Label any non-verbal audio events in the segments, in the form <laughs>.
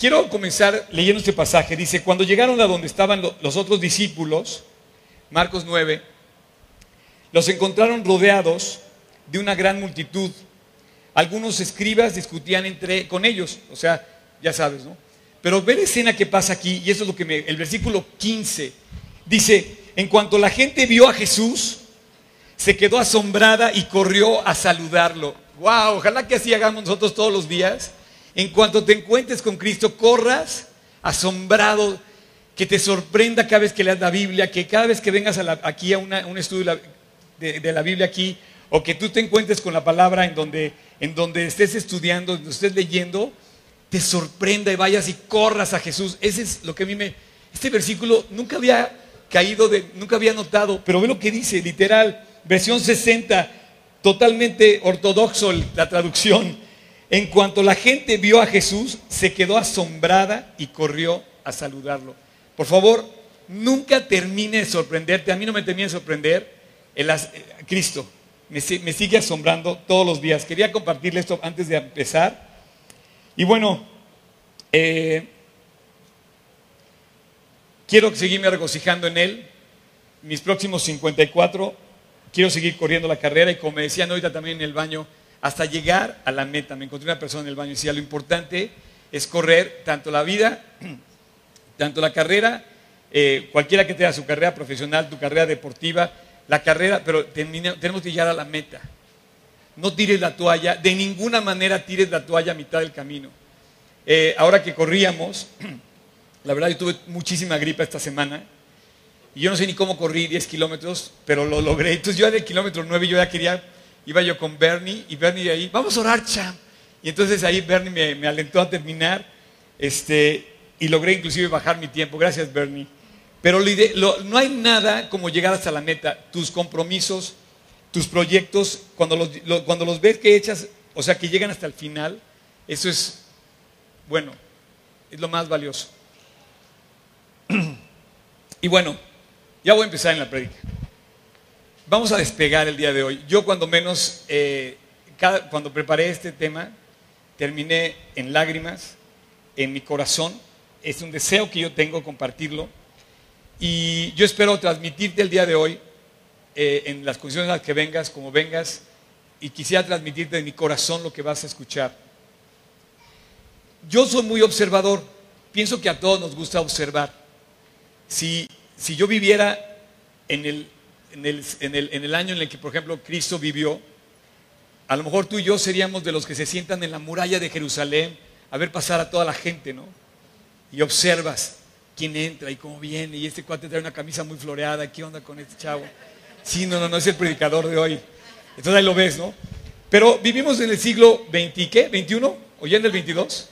quiero comenzar leyendo este pasaje. Dice, cuando llegaron a donde estaban los otros discípulos, Marcos 9, los encontraron rodeados de una gran multitud. Algunos escribas discutían entre con ellos, o sea, ya sabes, ¿no? Pero ve la escena que pasa aquí, y eso es lo que me, el versículo 15 dice, en cuanto la gente vio a Jesús, se quedó asombrada y corrió a saludarlo. Wow, ojalá que así hagamos nosotros todos los días. En cuanto te encuentres con Cristo, corras asombrado, que te sorprenda cada vez que leas la Biblia, que cada vez que vengas aquí a un estudio de, la Biblia aquí, o que tú te encuentres con la palabra en donde, en donde estés estudiando, donde estés leyendo, te sorprenda y vayas y corras a Jesús. Ese es lo que a mí me... Este versículo nunca había caído, de, nunca había notado, pero ve lo que dice, literal, versión 60, totalmente ortodoxo la traducción. En cuanto la gente vio a Jesús, se quedó asombrada y corrió a saludarlo. Por favor, nunca termine de sorprenderte. A mí no me termine de sorprender el, Cristo. Me, sigue asombrando todos los días. Quería compartirle esto antes de empezar. Y bueno, eh, quiero seguirme regocijando en Él. Mis próximos 54, quiero seguir corriendo la carrera y como me decían ahorita también en el baño, hasta llegar a la meta. Me encontré una persona en el baño y decía, lo importante es correr tanto la vida, <clears throat> tanto la carrera, eh, cualquiera que tenga su carrera profesional, tu carrera deportiva, la carrera, pero tenemos que llegar a la meta. No tires la toalla, de ninguna manera tires la toalla a mitad del camino. Eh, ahora que corríamos, <clears throat> la verdad yo tuve muchísima gripa esta semana y yo no sé ni cómo corrí 10 kilómetros, pero lo logré. Entonces yo de kilómetro 9 yo ya quería iba yo con Bernie y Bernie de ahí, vamos a orar, champ. Y entonces ahí Bernie me, alentó a terminar este, y logré inclusive bajar mi tiempo. Gracias, Bernie. Pero no hay nada como llegar hasta la meta. Tus compromisos, tus proyectos, cuando los, cuando los ves que echas, o sea, que llegan hasta el final, eso es, bueno, es lo más valioso. <clears throat> Y bueno, ya voy a empezar en la prédica. Vamos a despegar el día de hoy. Yo cuando menos, eh, cuando preparé este tema, terminé en lágrimas, en mi corazón. Es un deseo que yo tengo compartirlo. Y yo espero transmitirte el día de hoy, eh, en las condiciones en las que vengas, como vengas, y quisiera transmitirte de mi corazón lo que vas a escuchar. Yo soy muy observador. Pienso que a todos nos gusta observar. Si, si yo viviera en el en el, año en el que, por ejemplo, Cristo vivió, a lo mejor tú y yo seríamos de los que se sientan en la muralla de Jerusalén a ver pasar a toda la gente, ¿no? Y observas quién entra y cómo viene, y este cuate trae una camisa muy floreada, ¿qué onda con este chavo? Sí, no, no, no es el predicador de hoy. Entonces ahí lo ves, ¿no? Pero vivimos en el siglo XX, ¿qué? ¿21? ¿O ya en el 22?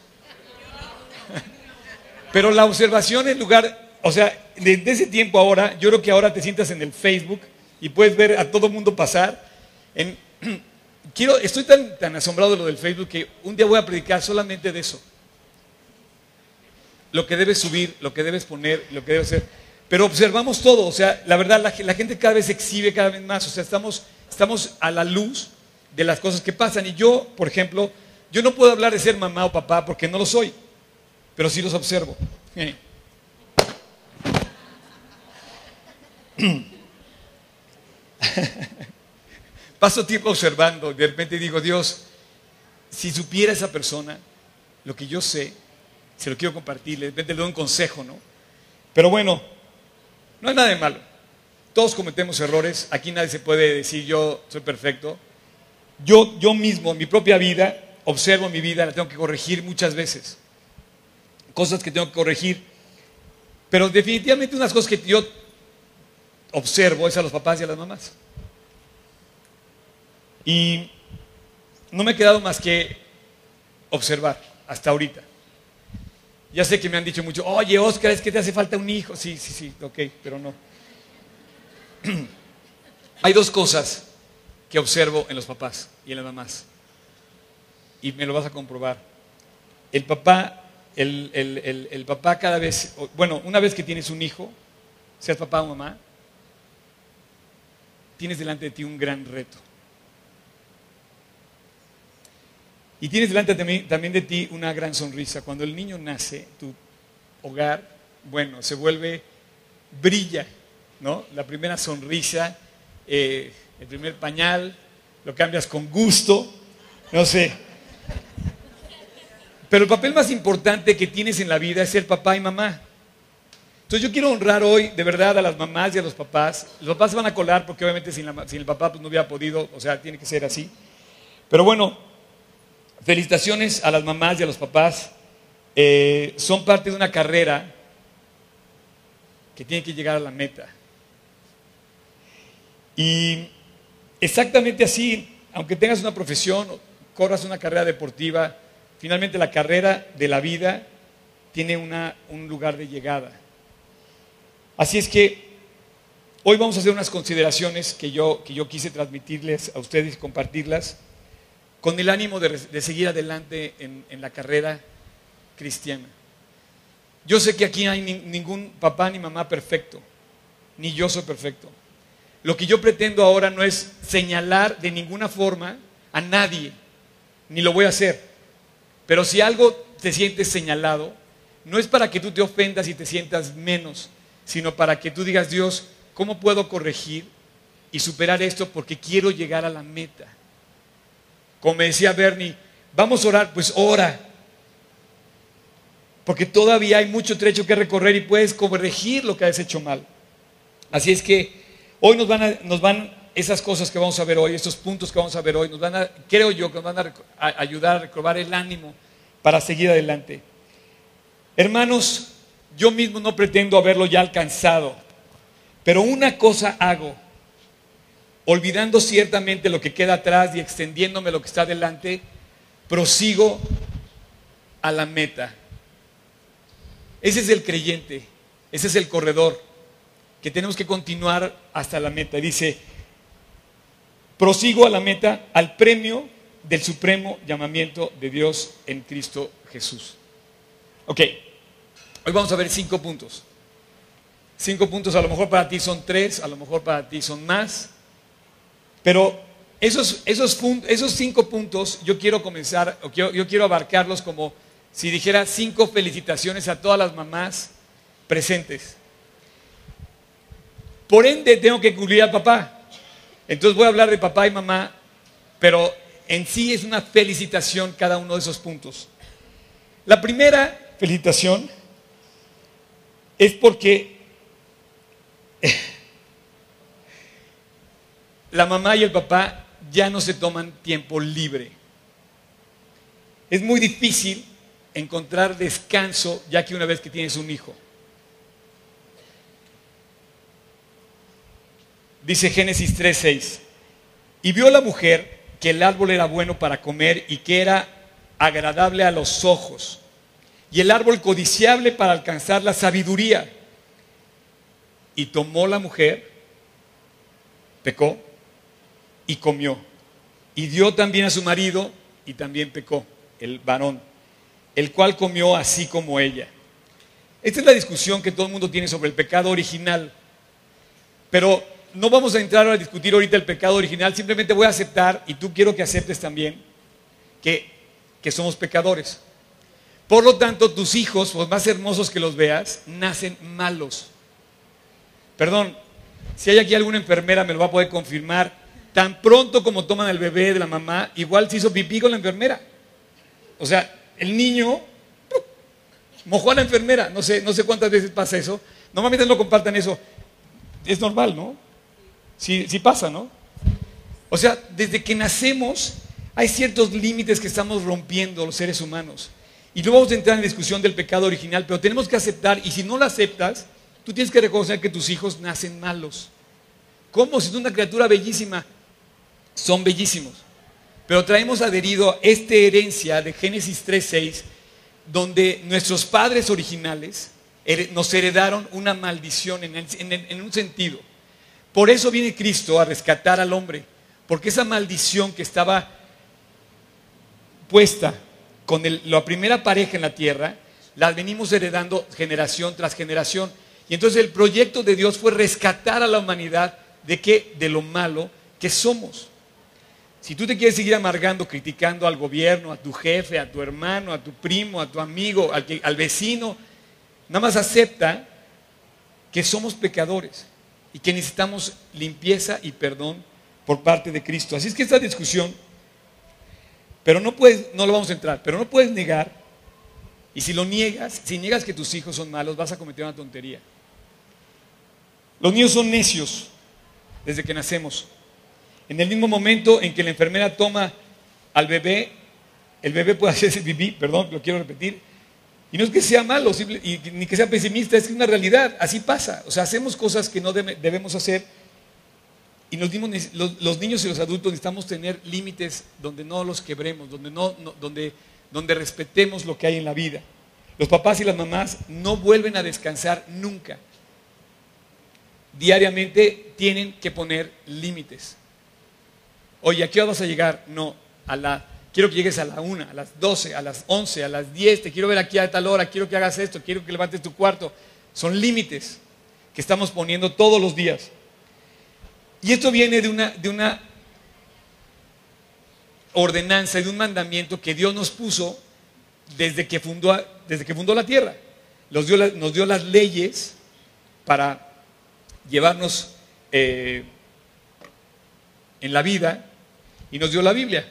<laughs> Pero la observación en lugar o sea, desde ese tiempo ahora, yo creo que ahora te sientas en el Facebook y puedes ver a todo mundo pasar. <clears throat> quiero, estoy tan, tan asombrado de lo del Facebook que un día voy a predicar solamente de eso. Lo que debes subir, lo que debes poner, lo que debes hacer. Pero observamos todo, o sea, la verdad, la, gente cada vez exhibe cada vez más, o sea, estamos, estamos a la luz de las cosas que pasan. Y yo, por ejemplo, yo no puedo hablar de ser mamá o papá porque no lo soy, pero sí los observo. <laughs> <coughs> Paso tiempo observando, de repente digo, Dios, si supiera esa persona lo que yo sé, se lo quiero compartir, de repente le doy un consejo, ¿no? Pero bueno, no hay nada de malo. Todos cometemos errores, aquí nadie se puede decir yo soy perfecto. Yo, yo mismo, en mi propia vida, observo mi vida, la tengo que corregir muchas veces. Cosas que tengo que corregir. Pero definitivamente unas cosas que yo observo es a los papás y a las mamás. Y no me he quedado más que observar hasta ahorita. Ya sé que me han dicho mucho, oye Oscar, es que te hace falta un hijo. Sí, sí, sí, ok, pero no. <clears throat> Hay dos cosas que observo en los papás y en las mamás. Y me lo vas a comprobar. El papá, el, el papá cada vez, bueno, una vez que tienes un hijo, seas papá o mamá, tienes delante de ti un gran reto. Y tienes delante también de ti una gran sonrisa. Cuando el niño nace, tu hogar, bueno, se vuelve, brilla, ¿no? La primera sonrisa, eh, el primer pañal, lo cambias con gusto, no sé. Pero el papel más importante que tienes en la vida es ser papá y mamá. Entonces yo quiero honrar hoy de verdad a las mamás y a los papás. Los papás se van a colar porque obviamente sin, el papá pues, no hubiera podido, o sea, tiene que ser así. Pero bueno, felicitaciones a las mamás y a los papás. Eh, son parte de una carrera que tiene que llegar a la meta. Y exactamente así, aunque tengas una profesión, corras una carrera deportiva, finalmente la carrera de la vida tiene un lugar de llegada. Así es que hoy vamos a hacer unas consideraciones que yo, que yo quise transmitirles a ustedes y compartirlas con el ánimo de, seguir adelante en, la carrera cristiana. Yo sé que aquí hay ningún papá ni mamá perfecto, ni yo soy perfecto. Lo que yo pretendo ahora no es señalar de ninguna forma a nadie, ni lo voy a hacer. Pero si algo te sientes señalado, no es para que tú te ofendas y te sientas menos, sino para que tú digas, Dios, ¿cómo puedo corregir y superar esto porque quiero llegar a la meta? Como decía Bernie, vamos a orar, pues ora. Porque todavía hay mucho trecho que recorrer y puedes corregir lo que has hecho mal. Así es que hoy nos van, a, nos van esas cosas que vamos a ver hoy, estos puntos que vamos a ver hoy, nos van a, creo yo, que nos van a, a ayudar a recobrar el ánimo para seguir adelante. Hermanos, yo mismo no pretendo haberlo ya alcanzado, pero una cosa hago olvidando ciertamente lo que queda atrás y extendiéndome lo que está adelante, prosigo a la meta. Ese es el creyente, ese es el corredor, que tenemos que continuar hasta la meta. Dice, prosigo a la meta, al premio del supremo llamamiento de Dios en Cristo Jesús. Ok, hoy vamos a ver cinco puntos. Cinco puntos, a lo mejor para ti son tres, a lo mejor para ti son más. Pero esos, esos, esos cinco puntos yo quiero comenzar, o yo, quiero abarcarlos como si dijera cinco felicitaciones a todas las mamás presentes. Por ende, tengo que incluir al papá. Entonces voy a hablar de papá y mamá, pero en sí es una felicitación cada uno de esos puntos. La primera felicitación es porque la mamá y el papá ya no se toman tiempo libre. Es muy difícil encontrar descanso ya que una vez que tienes un hijo. Dice Génesis 3:6, y vio la mujer que el árbol era bueno para comer y que era agradable a los ojos, y el árbol codiciable para alcanzar la sabiduría. Y tomó la mujer, pecó, y comió. Y dio también a su marido y también pecó, el varón, el cual comió así como ella. Esta es la discusión que todo el mundo tiene sobre el pecado original. Pero no vamos a entrar a discutir ahorita el pecado original, simplemente voy a aceptar, y tú quiero que aceptes también, que, que somos pecadores. Por lo tanto, tus hijos, por más hermosos que los veas, nacen malos. Perdón, si hay aquí alguna enfermera me lo va a poder confirmar tan pronto como toman el bebé de la mamá, igual se hizo pipí con la enfermera. O sea, el niño mojó a la enfermera. No sé, no sé cuántas veces pasa eso. Normalmente no compartan eso. Es normal, ¿no? Sí, sí pasa, ¿no? O sea, desde que nacemos hay ciertos límites que estamos rompiendo los seres humanos. Y no vamos a entrar en discusión del pecado original, pero tenemos que aceptar, y si no lo aceptas, tú tienes que reconocer que tus hijos nacen malos. ¿Cómo? Si es una criatura bellísima, son bellísimos. Pero traemos adherido esta herencia de Génesis 3.6, donde nuestros padres originales nos heredaron una maldición en, un sentido. Por eso viene Cristo a rescatar al hombre, porque esa maldición que estaba puesta con la primera pareja en la tierra, la venimos heredando generación tras generación. Y entonces el proyecto de Dios fue rescatar a la humanidad de qué? De lo malo que somos. Si tú te quieres seguir amargando, criticando al gobierno, a tu jefe, a tu hermano, a tu primo, a tu amigo, al, al vecino, nada más acepta que somos pecadores y que necesitamos limpieza y perdón por parte de Cristo. Así es que esta discusión, pero no puedes, no lo vamos a entrar, pero no puedes negar, y si lo niegas, si niegas que tus hijos son malos, vas a cometer una tontería. Los niños son necios desde que nacemos. En el mismo momento en que la enfermera toma al bebé, el bebé puede hacerse vivir, perdón, lo quiero repetir, y no es que sea malo, ni que sea pesimista, es que es una realidad, así pasa. O sea, hacemos cosas que no debemos hacer y los, niños y los adultos necesitamos tener límites donde no los quebremos, donde, no, donde, donde respetemos lo que hay en la vida. Los papás y las mamás no vuelven a descansar nunca. Diariamente tienen que poner límites. Oye, ¿a qué hora vas a llegar? No, a la quiero que llegues a la una, a las doce, a las once, a las diez, te quiero ver aquí a tal hora, quiero que hagas esto, quiero que levantes tu cuarto. Son límites que estamos poniendo todos los días. Y esto viene de una, de una ordenanza, de un mandamiento que Dios nos puso desde que fundó, desde que fundó la tierra. Nos dio, nos dio las leyes para llevarnos eh, en la vida y nos dio la Biblia.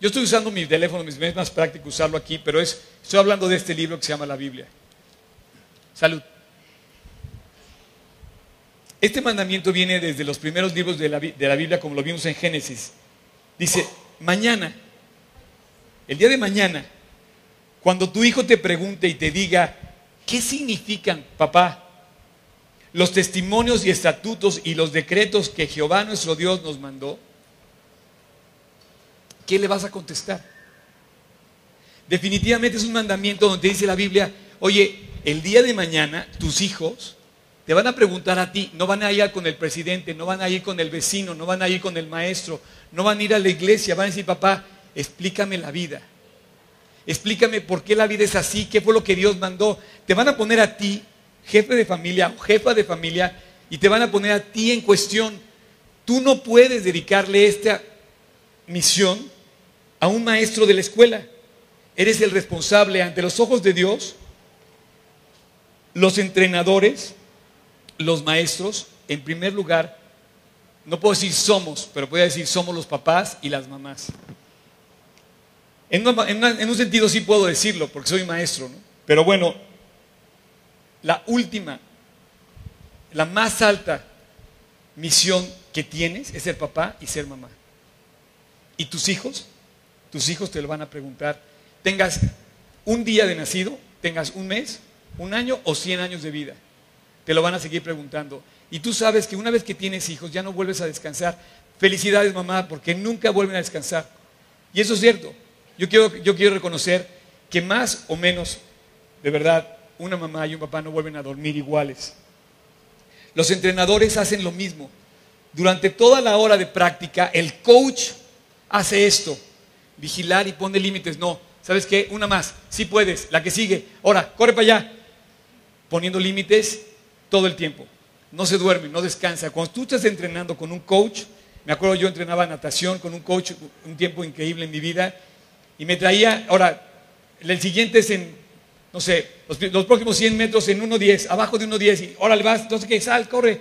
Yo estoy usando mi teléfono, mis es más práctico usarlo aquí, pero es, estoy hablando de este libro que se llama la Biblia. Salud. Este mandamiento viene desde los primeros libros de la, de la Biblia, como lo vimos en Génesis. Dice, mañana, el día de mañana, cuando tu hijo te pregunte y te diga, ¿qué significan, papá, los testimonios y estatutos y los decretos que Jehová nuestro Dios nos mandó? ¿qué le vas a contestar? Definitivamente es un mandamiento donde dice la Biblia, oye, el día de mañana tus hijos te van a preguntar a ti, no van a ir con el presidente, no van a ir con el vecino, no van a ir con el maestro, no van a ir a la iglesia, van a decir, papá, explícame la vida. Explícame por qué la vida es así, qué fue lo que Dios mandó. Te van a poner a ti, jefe de familia o jefa de familia, y te van a poner a ti en cuestión. Tú no puedes dedicarle esta misión a un maestro de la escuela. Eres el responsable ante los ojos de Dios. Los entrenadores, los maestros, en primer lugar, no puedo decir somos, pero puedo decir somos los papás y las mamás. En, un sentido sí puedo decirlo, porque soy maestro, pero bueno, la última, la más alta misión que tienes es ser papá y ser mamá. ¿Y tus hijos? tus hijos te lo van a preguntar. Tengas un día de nacido, tengas un mes, un año o cien años de vida. Te lo van a seguir preguntando. Y tú sabes que una vez que tienes hijos ya no vuelves a descansar. Felicidades mamá, porque nunca vuelven a descansar. Y eso es cierto. Yo quiero, yo quiero reconocer que más o menos, de verdad, una mamá y un papá no vuelven a dormir iguales. Los entrenadores hacen lo mismo. Durante toda la hora de práctica, el coach hace esto vigilar y pone límites. No, ¿sabes qué? Una más, sí puedes, la que sigue. Ahora, corre para allá. Poniendo límites todo el tiempo. No se duerme, no descansa. Cuando tú estás entrenando con un coach, me acuerdo yo entrenaba natación con un coach un tiempo increíble en mi vida y me traía, ahora, el siguiente es en, no sé, los, próximos 100 metros en 1.10, abajo de 1.10 y órale vas, entonces que sal, corre,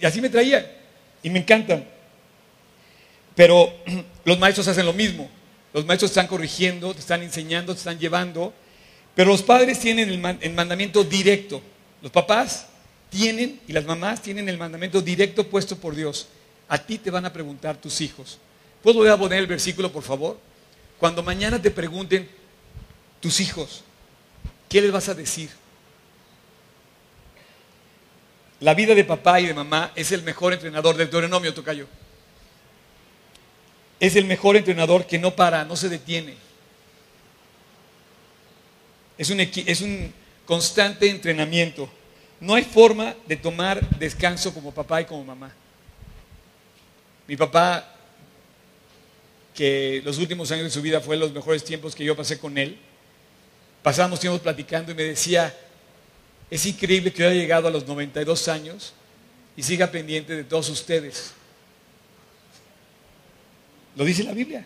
y así me traía y me encantan. Pero <clears throat> los maestros hacen lo mismo. Los maestros están corrigiendo, te están enseñando, te están llevando. Pero los padres tienen el, mandamiento directo. Los papás tienen y las mamás tienen el mandamiento directo puesto por Dios. A ti te van a preguntar tus hijos. ¿Puedo volver a poner el versículo, por favor? Cuando mañana te pregunten tus hijos, ¿qué les vas a decir? La vida de papá y de mamá es el mejor entrenador del Deuteronomio, Tocayo es el mejor entrenador que no para, no se detiene. Es un, es un constante entrenamiento. No hay forma de tomar descanso como papá y como mamá. Mi papá, que los últimos años de su vida fue los mejores tiempos que yo pasé con él, pasábamos tiempos platicando y me decía, es increíble que haya llegado a los 92 años y siga pendiente de todos ustedes. Lo dice la Biblia.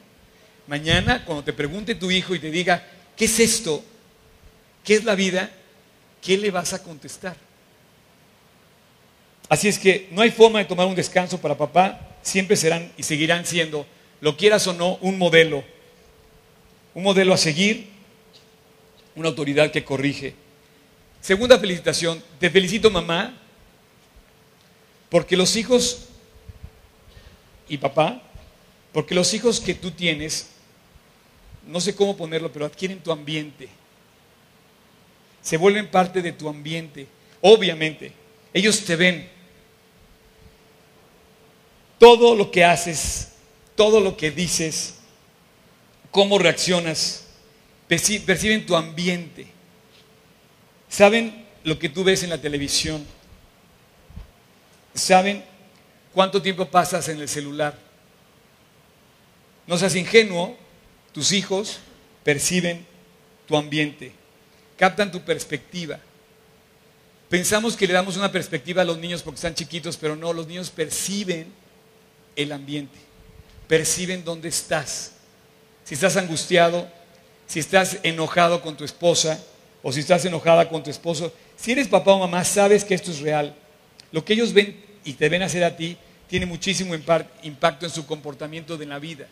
Mañana, cuando te pregunte tu hijo y te diga, ¿qué es esto? ¿Qué es la vida? ¿Qué le vas a contestar? Así es que no hay forma de tomar un descanso para papá. Siempre serán y seguirán siendo, lo quieras o no, un modelo. Un modelo a seguir, una autoridad que corrige. Segunda felicitación, te felicito mamá, porque los hijos y papá, porque los hijos que tú tienes, no sé cómo ponerlo, pero adquieren tu ambiente. Se vuelven parte de tu ambiente. Obviamente, ellos te ven. Todo lo que haces, todo lo que dices, cómo reaccionas, perciben tu ambiente. Saben lo que tú ves en la televisión. Saben cuánto tiempo pasas en el celular. No seas ingenuo, tus hijos perciben tu ambiente, captan tu perspectiva. Pensamos que le damos una perspectiva a los niños porque están chiquitos, pero no, los niños perciben el ambiente, perciben dónde estás. Si estás angustiado, si estás enojado con tu esposa, o si estás enojada con tu esposo, si eres papá o mamá, sabes que esto es real. Lo que ellos ven y te ven hacer a ti tiene muchísimo impacto en su comportamiento de la vida.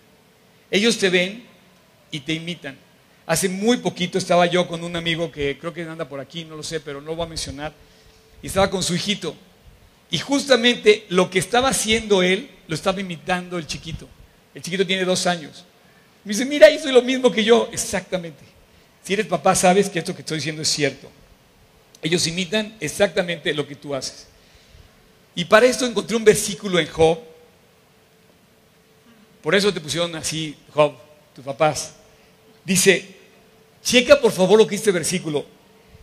Ellos te ven y te imitan. Hace muy poquito estaba yo con un amigo que creo que anda por aquí, no lo sé, pero no lo voy a mencionar, y estaba con su hijito. Y justamente lo que estaba haciendo él, lo estaba imitando el chiquito. El chiquito tiene dos años. Me dice, mira, hizo lo mismo que yo. Exactamente. Si eres papá, sabes que esto que estoy diciendo es cierto. Ellos imitan exactamente lo que tú haces. Y para esto encontré un versículo en Job. Por eso te pusieron así, Job, tus papás. Dice, checa por favor lo que este versículo.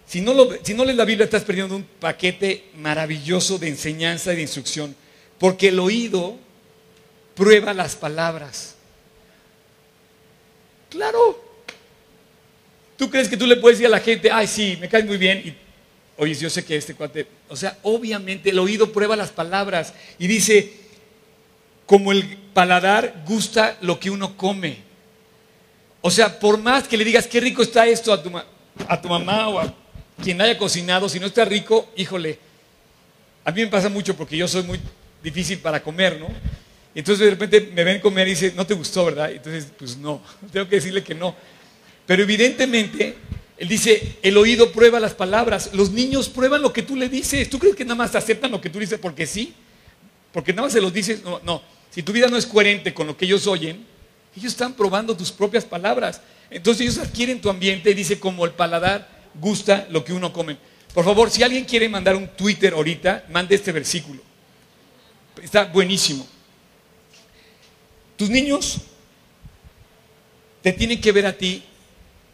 Si no, si no lees la Biblia, estás perdiendo un paquete maravilloso de enseñanza y de instrucción. Porque el oído prueba las palabras. Claro, ¿Tú crees que tú le puedes decir a la gente, ay, sí, me caes muy bien? Y, oye, yo sé que este cuate. O sea, obviamente el oído prueba las palabras y dice, como el paladar gusta lo que uno come. O sea, por más que le digas qué rico está esto a tu, a tu mamá o a quien haya cocinado, si no está rico, híjole. A mí me pasa mucho porque yo soy muy difícil para comer, ¿no? Entonces de repente me ven comer y dicen, no te gustó, ¿verdad? Entonces, pues no, <laughs> tengo que decirle que no. Pero evidentemente, él dice, el oído prueba las palabras, los niños prueban lo que tú le dices. ¿Tú crees que nada más aceptan lo que tú dices porque sí? Porque nada más se los dices, no, no. Si tu vida no es coherente con lo que ellos oyen, ellos están probando tus propias palabras. Entonces ellos adquieren tu ambiente, dice, como el paladar gusta lo que uno come. Por favor, si alguien quiere mandar un Twitter ahorita, mande este versículo. Está buenísimo. Tus niños te tienen que ver a ti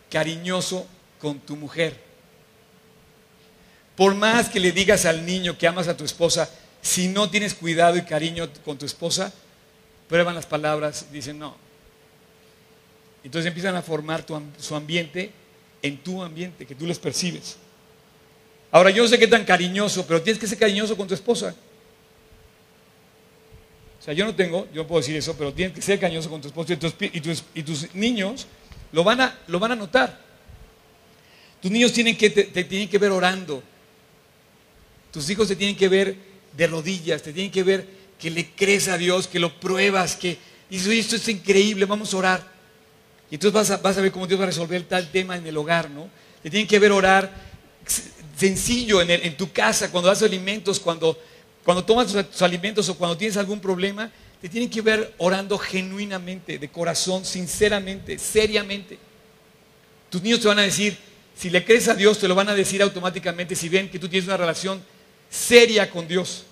cariñoso con tu mujer. Por más que le digas al niño que amas a tu esposa, si no tienes cuidado y cariño con tu esposa, prueban las palabras, dicen no. Entonces empiezan a formar su ambiente en tu ambiente, que tú les percibes. Ahora, yo no sé qué tan cariñoso, pero tienes que ser cariñoso con tu esposa. O sea, yo no tengo, yo puedo decir eso, pero tienes que ser cariñoso con tu esposa y tus niños lo van a, lo van a notar. Tus niños tienen que, te, tienen que ver orando. Tus hijos te tienen que ver de rodillas, te tienen que ver que le crees a Dios, que lo pruebas, que dices, esto es increíble, vamos a orar. Y entonces vas a, ver cómo Dios va a resolver tal tema en el hogar, ¿no? Te tienen que ver orar sencillo en, tu casa, cuando das alimentos, cuando, cuando tomas tus alimentos o cuando tienes algún problema, te tienen que ver orando genuinamente, de corazón, sinceramente, seriamente. Tus niños te van a decir, si le crees a Dios, te lo van a decir automáticamente si ven que tú tienes una relación seria con Dios.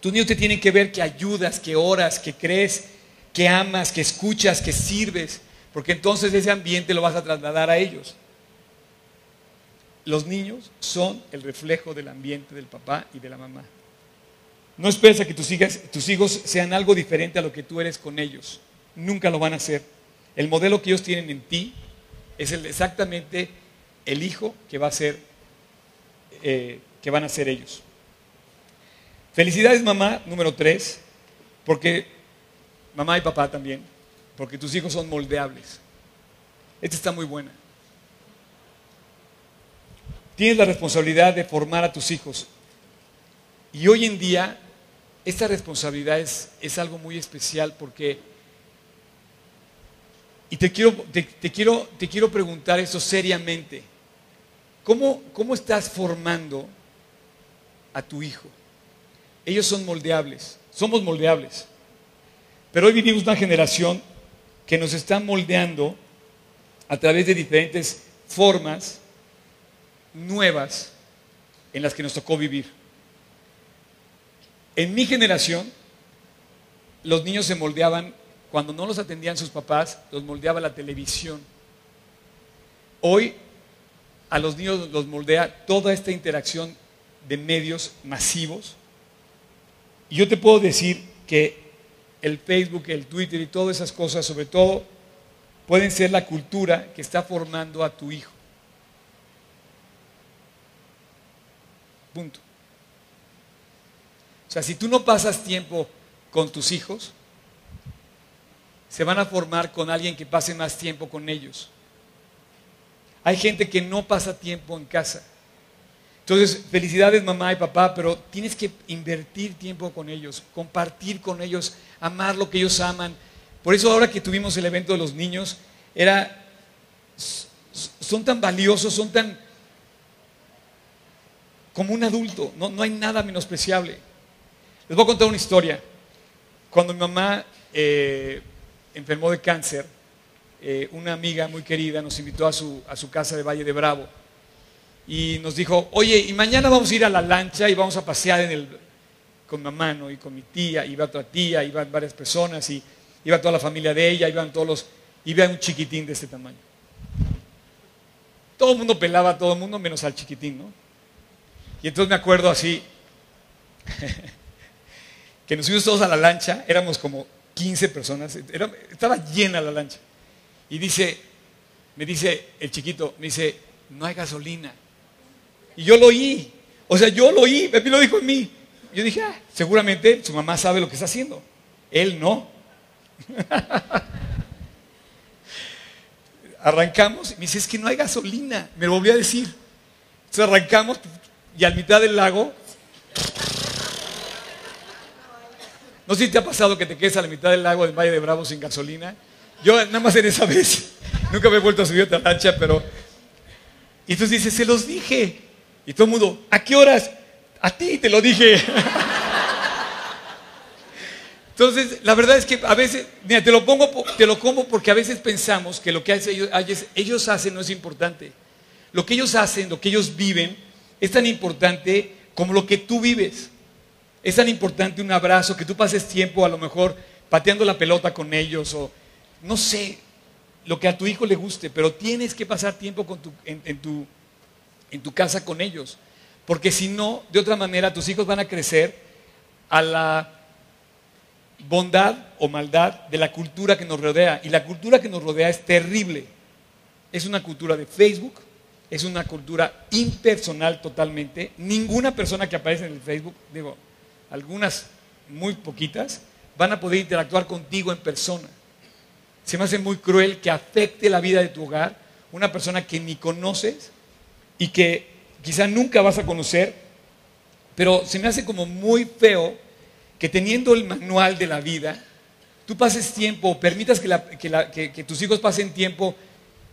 Tus niños te tienen que ver que ayudas, que oras, que crees, que amas, que escuchas, que sirves, porque entonces ese ambiente lo vas a trasladar a ellos. Los niños son el reflejo del ambiente del papá y de la mamá. No esperes a que tus, hijos sean algo diferente a lo que tú eres con ellos. Nunca lo van a hacer. El modelo que ellos tienen en ti es exactamente el hijo que va a ser, eh, que van a ser ellos. Felicidades mamá, número tres, porque mamá y papá también, porque tus hijos son moldeables. Esta está muy buena. Tienes la responsabilidad de formar a tus hijos. Y hoy en día, esta responsabilidad es, es algo muy especial porque... Y te quiero, te, quiero, te quiero preguntar eso seriamente. ¿Cómo, ¿Cómo estás formando a tu hijo? Ellos son moldeables, somos moldeables. Pero hoy vivimos una generación que nos está moldeando a través de diferentes formas nuevas en las que nos tocó vivir. En mi generación, los niños se moldeaban, cuando no los atendían sus papás, los moldeaba la televisión. Hoy a los niños los moldea toda esta interacción de medios masivos. Y yo te puedo decir que el Facebook, el Twitter y todas esas cosas, sobre todo, pueden ser la cultura que está formando a tu hijo. Punto. O sea, si tú no pasas tiempo con tus hijos, se van a formar con alguien que pase más tiempo con ellos. Hay gente que no pasa tiempo en casa. Entonces, felicidades mamá y papá, pero tienes que invertir tiempo con ellos, compartir con ellos, amar lo que ellos aman. Por eso ahora que tuvimos el evento de los niños, era, son tan valiosos, son tan como un adulto, no, no hay nada menospreciable. Les voy a contar una historia. Cuando mi mamá eh, enfermó de cáncer, eh, una amiga muy querida nos invitó a su, a su casa de Valle de Bravo y nos dijo, oye, y mañana vamos a ir a la lancha y vamos a pasear en el, con mamá ¿no? y con mi tía, iba otra tía, iban varias personas y iba toda la familia de ella, iban todos los, iba un chiquitín de este tamaño. Todo el mundo pelaba a todo el mundo menos al chiquitín, ¿no? Y entonces me acuerdo así, <laughs> que nos fuimos todos a la lancha, éramos como 15 personas, estaba llena la lancha. Y dice, me dice el chiquito, me dice, no hay gasolina. Y yo lo oí, o sea, yo lo oí, mí lo dijo en mí. Yo dije, ah, seguramente su mamá sabe lo que está haciendo. Él no. <laughs> Arrancamos y me dice, es que no hay gasolina. Me lo volví a decir. Entonces arrancamos y al mitad del lago, no sé si te ha pasado que te quedes a la mitad del lago del Valle de Bravo sin gasolina. Yo nada más en esa vez, <laughs> nunca me he vuelto a subir otra lancha, pero... Y entonces dice, se los dije. Y todo el mundo, ¿a qué horas? A ti te lo dije. Entonces, la verdad es que a veces, mira, te lo pongo, te lo como porque a veces pensamos que lo que ellos, hacen no es importante. Lo que ellos hacen, lo que ellos viven, es tan importante como lo que tú vives. Es tan importante un abrazo, que tú pases tiempo a lo mejor pateando la pelota con ellos o no sé, lo que a tu hijo le guste, pero tienes que pasar tiempo en tu casa con ellos. Porque si no, de otra manera, tus hijos van a crecer a la bondad o maldad de la cultura que nos rodea. Y la cultura que nos rodea es terrible. Es una cultura de Facebook, es una cultura impersonal totalmente. Ninguna persona que aparece en el Facebook, digo, algunas muy poquitas, van a poder interactuar contigo en persona. Se me hace muy cruel que afecte la vida de tu hogar una persona que ni conoces y que quizá nunca vas a conocer, pero se me hace como muy feo que teniendo el manual de la vida, tú pases tiempo, permitas que, que tus hijos pasen tiempo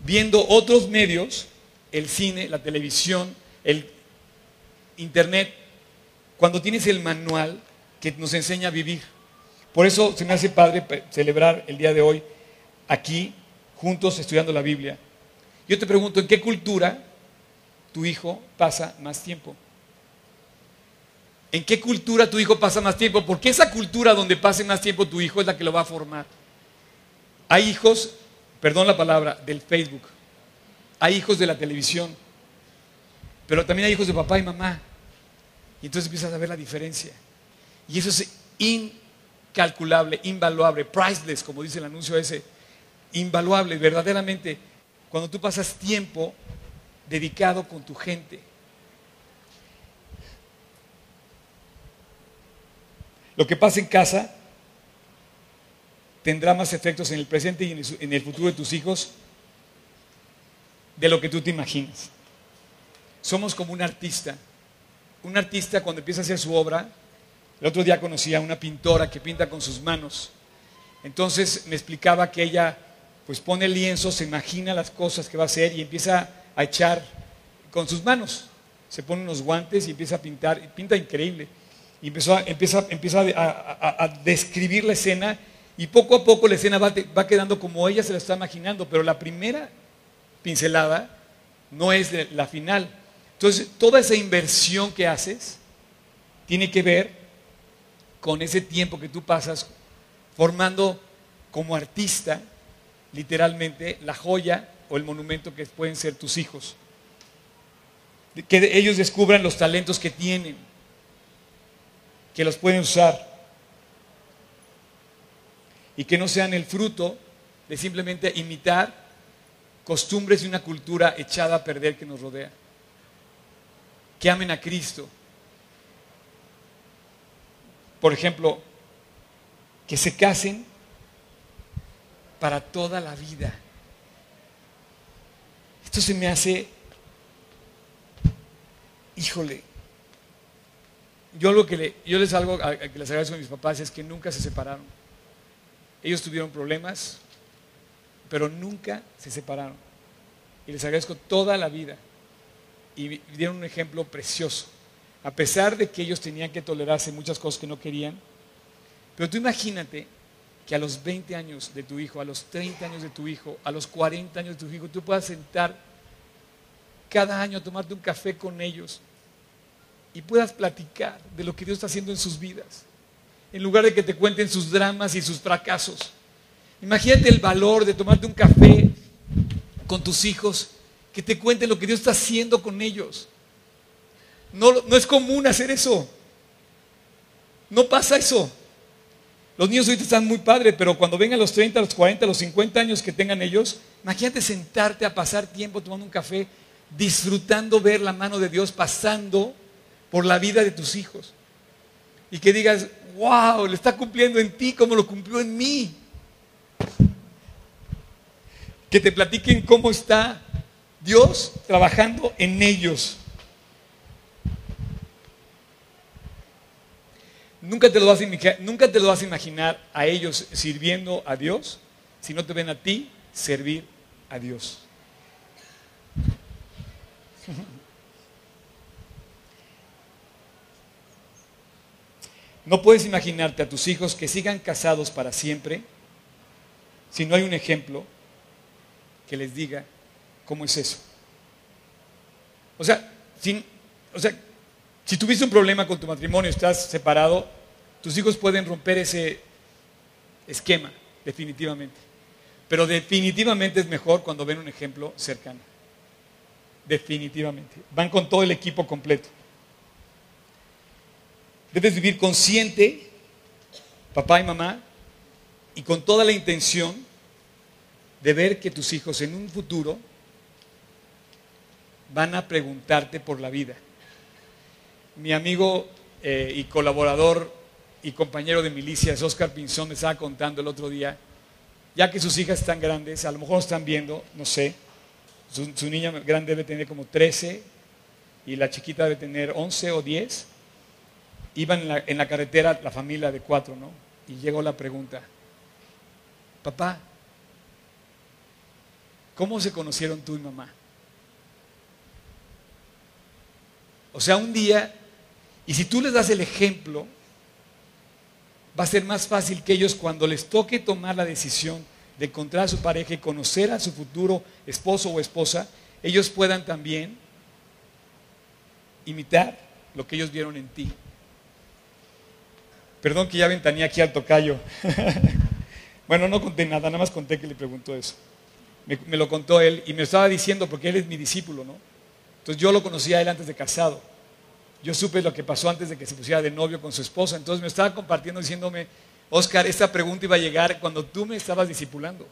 viendo otros medios el cine, la televisión, el internet, cuando tienes el manual que nos enseña a vivir. Por eso se me hace padre celebrar el día de hoy aquí, juntos, estudiando la Biblia. Yo te pregunto, ¿en qué cultura tu hijo pasa más tiempo? ¿En qué cultura tu hijo pasa más tiempo? Porque esa cultura donde pase más tiempo tu hijo es la que lo va a formar. Hay hijos, perdón la palabra, del Facebook hay hijos de la televisión, pero también hay hijos de papá y mamá. Y entonces empiezas a ver la diferencia. Y eso es incalculable, invaluable, priceless, como dice el anuncio ese. Invaluable, verdaderamente, cuando tú pasas tiempo dedicado con tu gente. Lo que pasa en casa tendrá más efectos en el presente y en el futuro de tus hijos de lo que tú te imaginas. Somos como un artista. Un artista cuando empieza a hacer su obra, el otro día conocí a una pintora que pinta con sus manos. Entonces me explicaba que ella pues pone lienzo, se imagina las cosas que va a hacer y empieza a echar con sus manos. Se pone unos guantes y empieza a pintar, pinta increíble. Empieza, empieza a, describir la escena y poco a poco la escena va, va quedando como ella se la está imaginando, pero la primera pincelada no es la final. Entonces, toda esa inversión que haces tiene que ver con ese tiempo que tú pasas formando como artista, literalmente, la joya o el monumento que pueden ser tus hijos. Que ellos descubran los talentos que tienen, que los pueden usar. Y que no sean el fruto de simplemente imitar costumbres y una cultura echada a perder que nos rodea. Que amen a Cristo. Por ejemplo, que se casen para toda la vida. Esto se me hace, híjole, yo que le, les algo que les agradezco a mis papás es que nunca se separaron. Ellos tuvieron problemas, pero nunca se separaron. Y les agradezco toda la vida. Y dieron un ejemplo precioso. A pesar de que ellos tenían que tolerarse muchas cosas que no querían. Pero tú imagínate que a los 20 años de tu hijo, a los 30 años de tu hijo, a los 40 años de tu hijo, tú puedas sentar cada año a tomarte un café con ellos y puedas platicar de lo que Dios está haciendo en sus vidas, en lugar de que te cuenten sus dramas y sus fracasos. Imagínate el valor de tomarte un café con tus hijos, que te cuenten lo que Dios está haciendo con ellos. No, no es común hacer eso. No pasa eso. Los niños ahorita están muy padres, pero cuando vengan los 30, los 40, los 50 años que tengan ellos, imagínate sentarte a pasar tiempo tomando un café, disfrutando ver la mano de Dios pasando por la vida de tus hijos. Y que digas, wow, le está cumpliendo en ti como lo cumplió en mí que te platiquen cómo está Dios trabajando en ellos. Nunca te, lo vas a imaginar, nunca te lo vas a imaginar a ellos sirviendo a Dios si no te ven a ti servir a Dios. No puedes imaginarte a tus hijos que sigan casados para siempre si no hay un ejemplo que les diga cómo es eso. O sea, o sea, si tuviste un problema con tu matrimonio, estás separado, tus hijos pueden romper ese esquema, definitivamente. Pero definitivamente es mejor cuando ven un ejemplo cercano. Definitivamente. Van con todo el equipo completo. Debes vivir consciente, papá y mamá, y con toda la intención de ver que tus hijos en un futuro van a preguntarte por la vida. Mi amigo eh, y colaborador y compañero de milicias, Oscar Pinzón, me estaba contando el otro día, ya que sus hijas están grandes, a lo mejor están viendo, no sé, su, niña grande debe tener como 13 y la chiquita debe tener 11 o 10. Iban en la, en la carretera la familia de cuatro, ¿no? Y llegó la pregunta, papá, ¿Cómo se conocieron tú y mamá? O sea, un día, y si tú les das el ejemplo, va a ser más fácil que ellos cuando les toque tomar la decisión de encontrar a su pareja y conocer a su futuro esposo o esposa, ellos puedan también imitar lo que ellos vieron en ti. Perdón que ya ventanía aquí al tocayo. <laughs> bueno, no conté nada, nada más conté que le preguntó eso me, lo contó él y me estaba diciendo, porque él es mi discípulo, ¿no? Entonces yo lo conocía a él antes de casado. Yo supe lo que pasó antes de que se pusiera de novio con su esposa. Entonces me estaba compartiendo diciéndome, Oscar, esta pregunta iba a llegar cuando tú me estabas discipulando.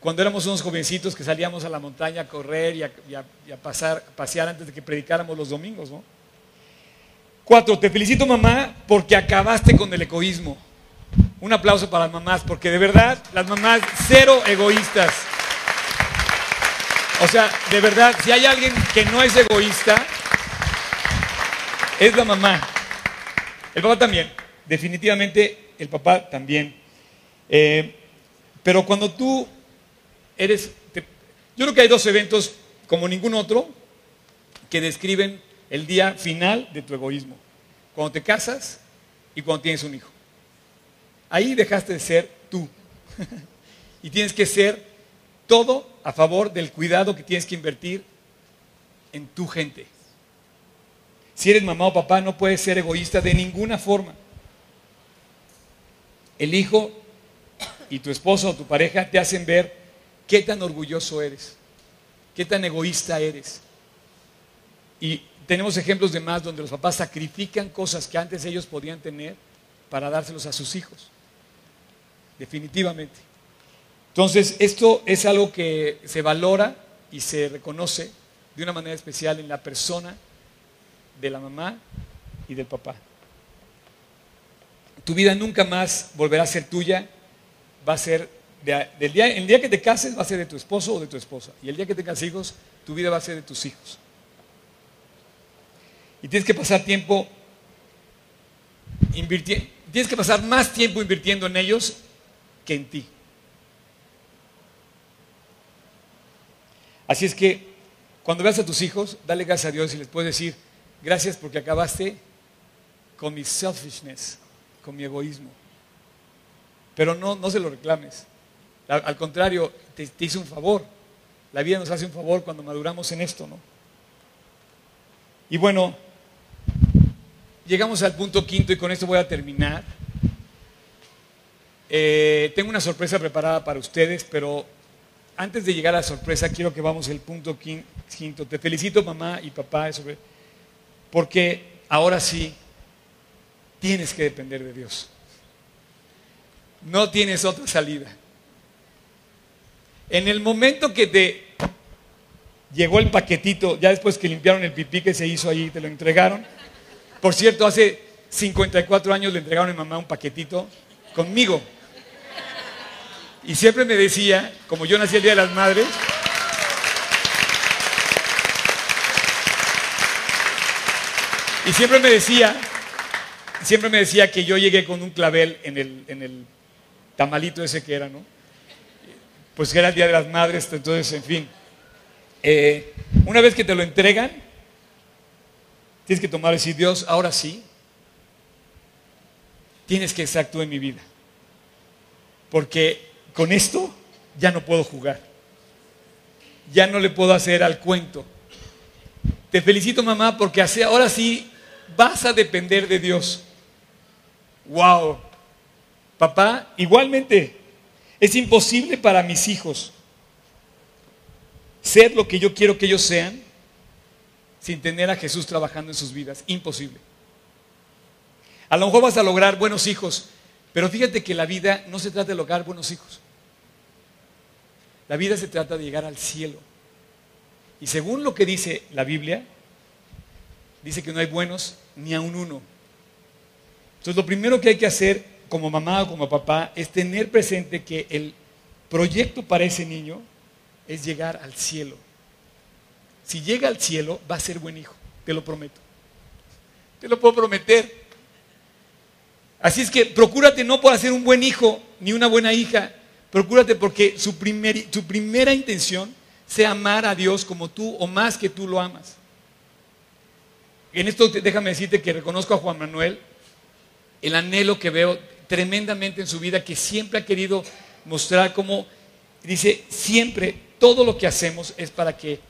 Cuando éramos unos jovencitos que salíamos a la montaña a correr y a, pasar, pasear antes de que predicáramos los domingos, ¿no? Cuatro, te felicito mamá porque acabaste con el egoísmo. Un aplauso para las mamás, porque de verdad, las mamás cero egoístas. O sea, de verdad, si hay alguien que no es egoísta, es la mamá. El papá también, definitivamente el papá también. Eh, pero cuando tú eres, yo creo que hay dos eventos como ningún otro que describen el día final de tu egoísmo. Cuando te casas y cuando tienes un hijo. Ahí dejaste de ser tú. <laughs> y tienes que ser todo a favor del cuidado que tienes que invertir en tu gente. Si eres mamá o papá, no puedes ser egoísta de ninguna forma. El hijo y tu esposo o tu pareja te hacen ver qué tan orgulloso eres, qué tan egoísta eres. Y tenemos ejemplos de más donde los papás sacrifican cosas que antes ellos podían tener para dárselos a sus hijos. Definitivamente. Entonces, esto es algo que se valora y se reconoce de una manera especial en la persona de la mamá y del papá. Tu vida nunca más volverá a ser tuya, va a ser del día, el día que te cases va a ser de tu esposo o de tu esposa. Y el día que tengas hijos, tu vida va a ser de tus hijos. Y tienes que pasar tiempo tienes que pasar más tiempo invirtiendo en ellos que en ti. Así es que cuando veas a tus hijos, dale gracias a Dios y les puedes decir, gracias porque acabaste con mi selfishness, con mi egoísmo. Pero no, no se lo reclames. Al contrario, te, hice un favor. La vida nos hace un favor cuando maduramos en esto, ¿no? Y bueno, llegamos al punto quinto y con esto voy a terminar. Eh, tengo una sorpresa preparada para ustedes, pero antes de llegar a la sorpresa, quiero que vamos al punto quinto. Te felicito, mamá y papá, porque ahora sí tienes que depender de Dios. No tienes otra salida. En el momento que te llegó el paquetito, ya después que limpiaron el pipí que se hizo ahí, te lo entregaron. Por cierto, hace 54 años le entregaron a mi mamá un paquetito conmigo. Y siempre me decía, como yo nací el Día de las Madres, y siempre me decía, siempre me decía que yo llegué con un clavel en el, en el tamalito ese que era, ¿no? Pues que era el Día de las Madres, entonces, en fin. Eh, una vez que te lo entregan, tienes que tomar y decir, Dios, ahora sí, tienes que tú en mi vida. Porque con esto ya no puedo jugar. Ya no le puedo hacer al cuento. Te felicito mamá porque ahora sí vas a depender de Dios. Wow. Papá, igualmente, es imposible para mis hijos ser lo que yo quiero que ellos sean sin tener a Jesús trabajando en sus vidas. Imposible. A lo mejor vas a lograr buenos hijos, pero fíjate que la vida no se trata de lograr buenos hijos. La vida se trata de llegar al cielo. Y según lo que dice la Biblia, dice que no hay buenos ni a un uno. Entonces lo primero que hay que hacer como mamá o como papá es tener presente que el proyecto para ese niño es llegar al cielo. Si llega al cielo, va a ser buen hijo, te lo prometo. Te lo puedo prometer. Así es que procúrate no por hacer un buen hijo ni una buena hija, Procúrate porque su, primera intención sea amar a Dios como tú o más que tú lo amas. En esto déjame decirte que reconozco a Juan Manuel el anhelo que veo tremendamente en su vida, que siempre ha querido mostrar cómo, dice, siempre todo lo que hacemos es para que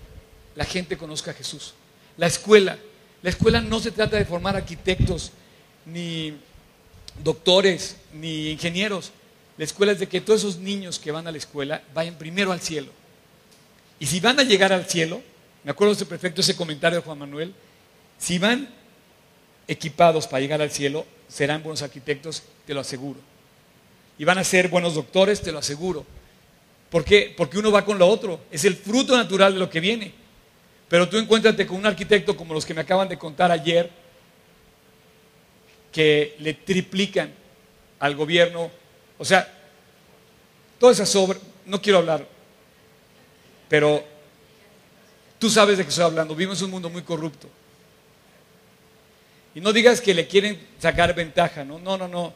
la gente conozca a Jesús. La escuela, la escuela no se trata de formar arquitectos, ni doctores, ni ingenieros. La escuela es de que todos esos niños que van a la escuela vayan primero al cielo. Y si van a llegar al cielo, me acuerdo de perfecto ese comentario de Juan Manuel, si van equipados para llegar al cielo, serán buenos arquitectos, te lo aseguro. Y van a ser buenos doctores, te lo aseguro. ¿Por qué? Porque uno va con lo otro. Es el fruto natural de lo que viene. Pero tú encuéntrate con un arquitecto como los que me acaban de contar ayer, que le triplican al gobierno O sea, todas esas obras, no quiero hablar, pero tú sabes de qué estoy hablando. Vivimos en un mundo muy corrupto. Y no digas que le quieren sacar ventaja, ¿no? No, no, no.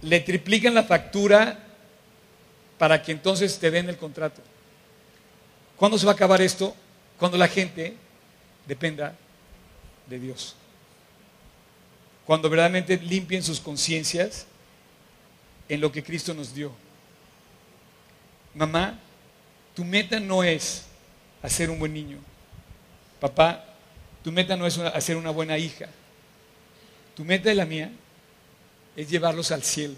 Le triplican la factura para que entonces te den el contrato. ¿Cuándo se va a acabar esto? Cuando la gente dependa de Dios. Cuando verdaderamente limpien sus conciencias en lo que Cristo nos dio. Mamá, tu meta no es hacer un buen niño. Papá, tu meta no es hacer una buena hija. Tu meta y la mía es llevarlos al cielo.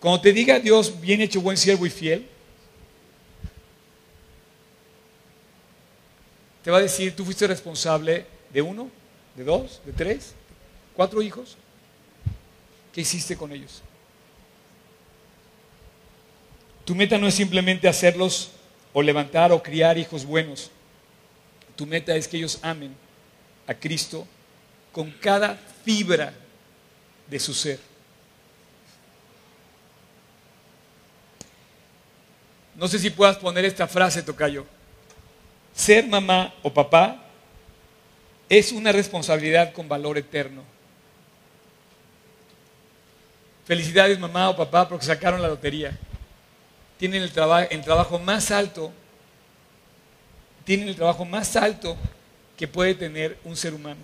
Cuando te diga Dios, bien hecho, buen siervo y fiel, te va a decir, tú fuiste responsable de uno, de dos, de tres, cuatro hijos. ¿Qué hiciste con ellos? Tu meta no es simplemente hacerlos o levantar o criar hijos buenos. Tu meta es que ellos amen a Cristo con cada fibra de su ser. No sé si puedas poner esta frase, Tocayo. Ser mamá o papá es una responsabilidad con valor eterno. Felicidades mamá o papá porque sacaron la lotería. Tienen el, el trabajo más alto tienen el trabajo más alto que puede tener un ser humano,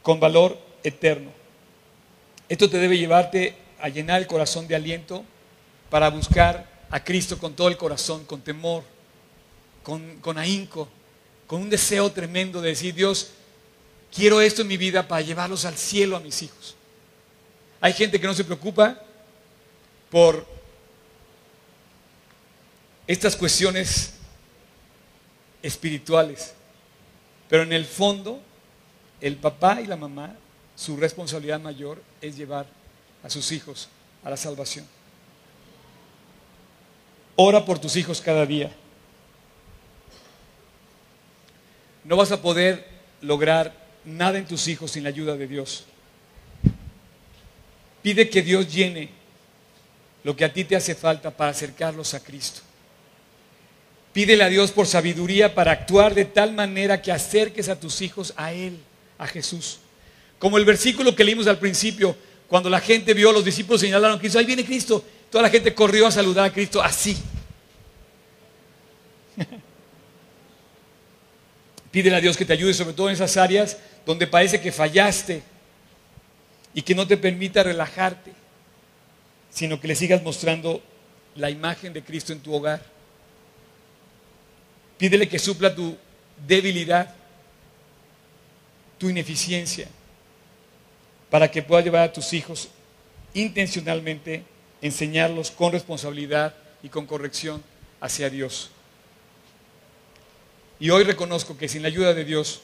con valor eterno. Esto te debe llevarte a llenar el corazón de aliento para buscar a Cristo con todo el corazón, con temor, con, con ahínco, con un deseo tremendo de decir, Dios, quiero esto en mi vida para llevarlos al cielo a mis hijos. Hay gente que no se preocupa por estas cuestiones espirituales. Pero en el fondo, el papá y la mamá, su responsabilidad mayor es llevar a sus hijos a la salvación. Ora por tus hijos cada día. No vas a poder lograr nada en tus hijos sin la ayuda de Dios. Pide que Dios llene lo que a ti te hace falta para acercarlos a Cristo. Pídele a Dios por sabiduría para actuar de tal manera que acerques a tus hijos a Él, a Jesús. Como el versículo que leímos al principio, cuando la gente vio, los discípulos señalaron a Cristo, ahí viene Cristo. Toda la gente corrió a saludar a Cristo así. <laughs> Pídele a Dios que te ayude, sobre todo en esas áreas donde parece que fallaste y que no te permita relajarte, sino que le sigas mostrando la imagen de Cristo en tu hogar. Pídele que supla tu debilidad, tu ineficiencia, para que puedas llevar a tus hijos intencionalmente, enseñarlos con responsabilidad y con corrección hacia Dios. Y hoy reconozco que sin la ayuda de Dios,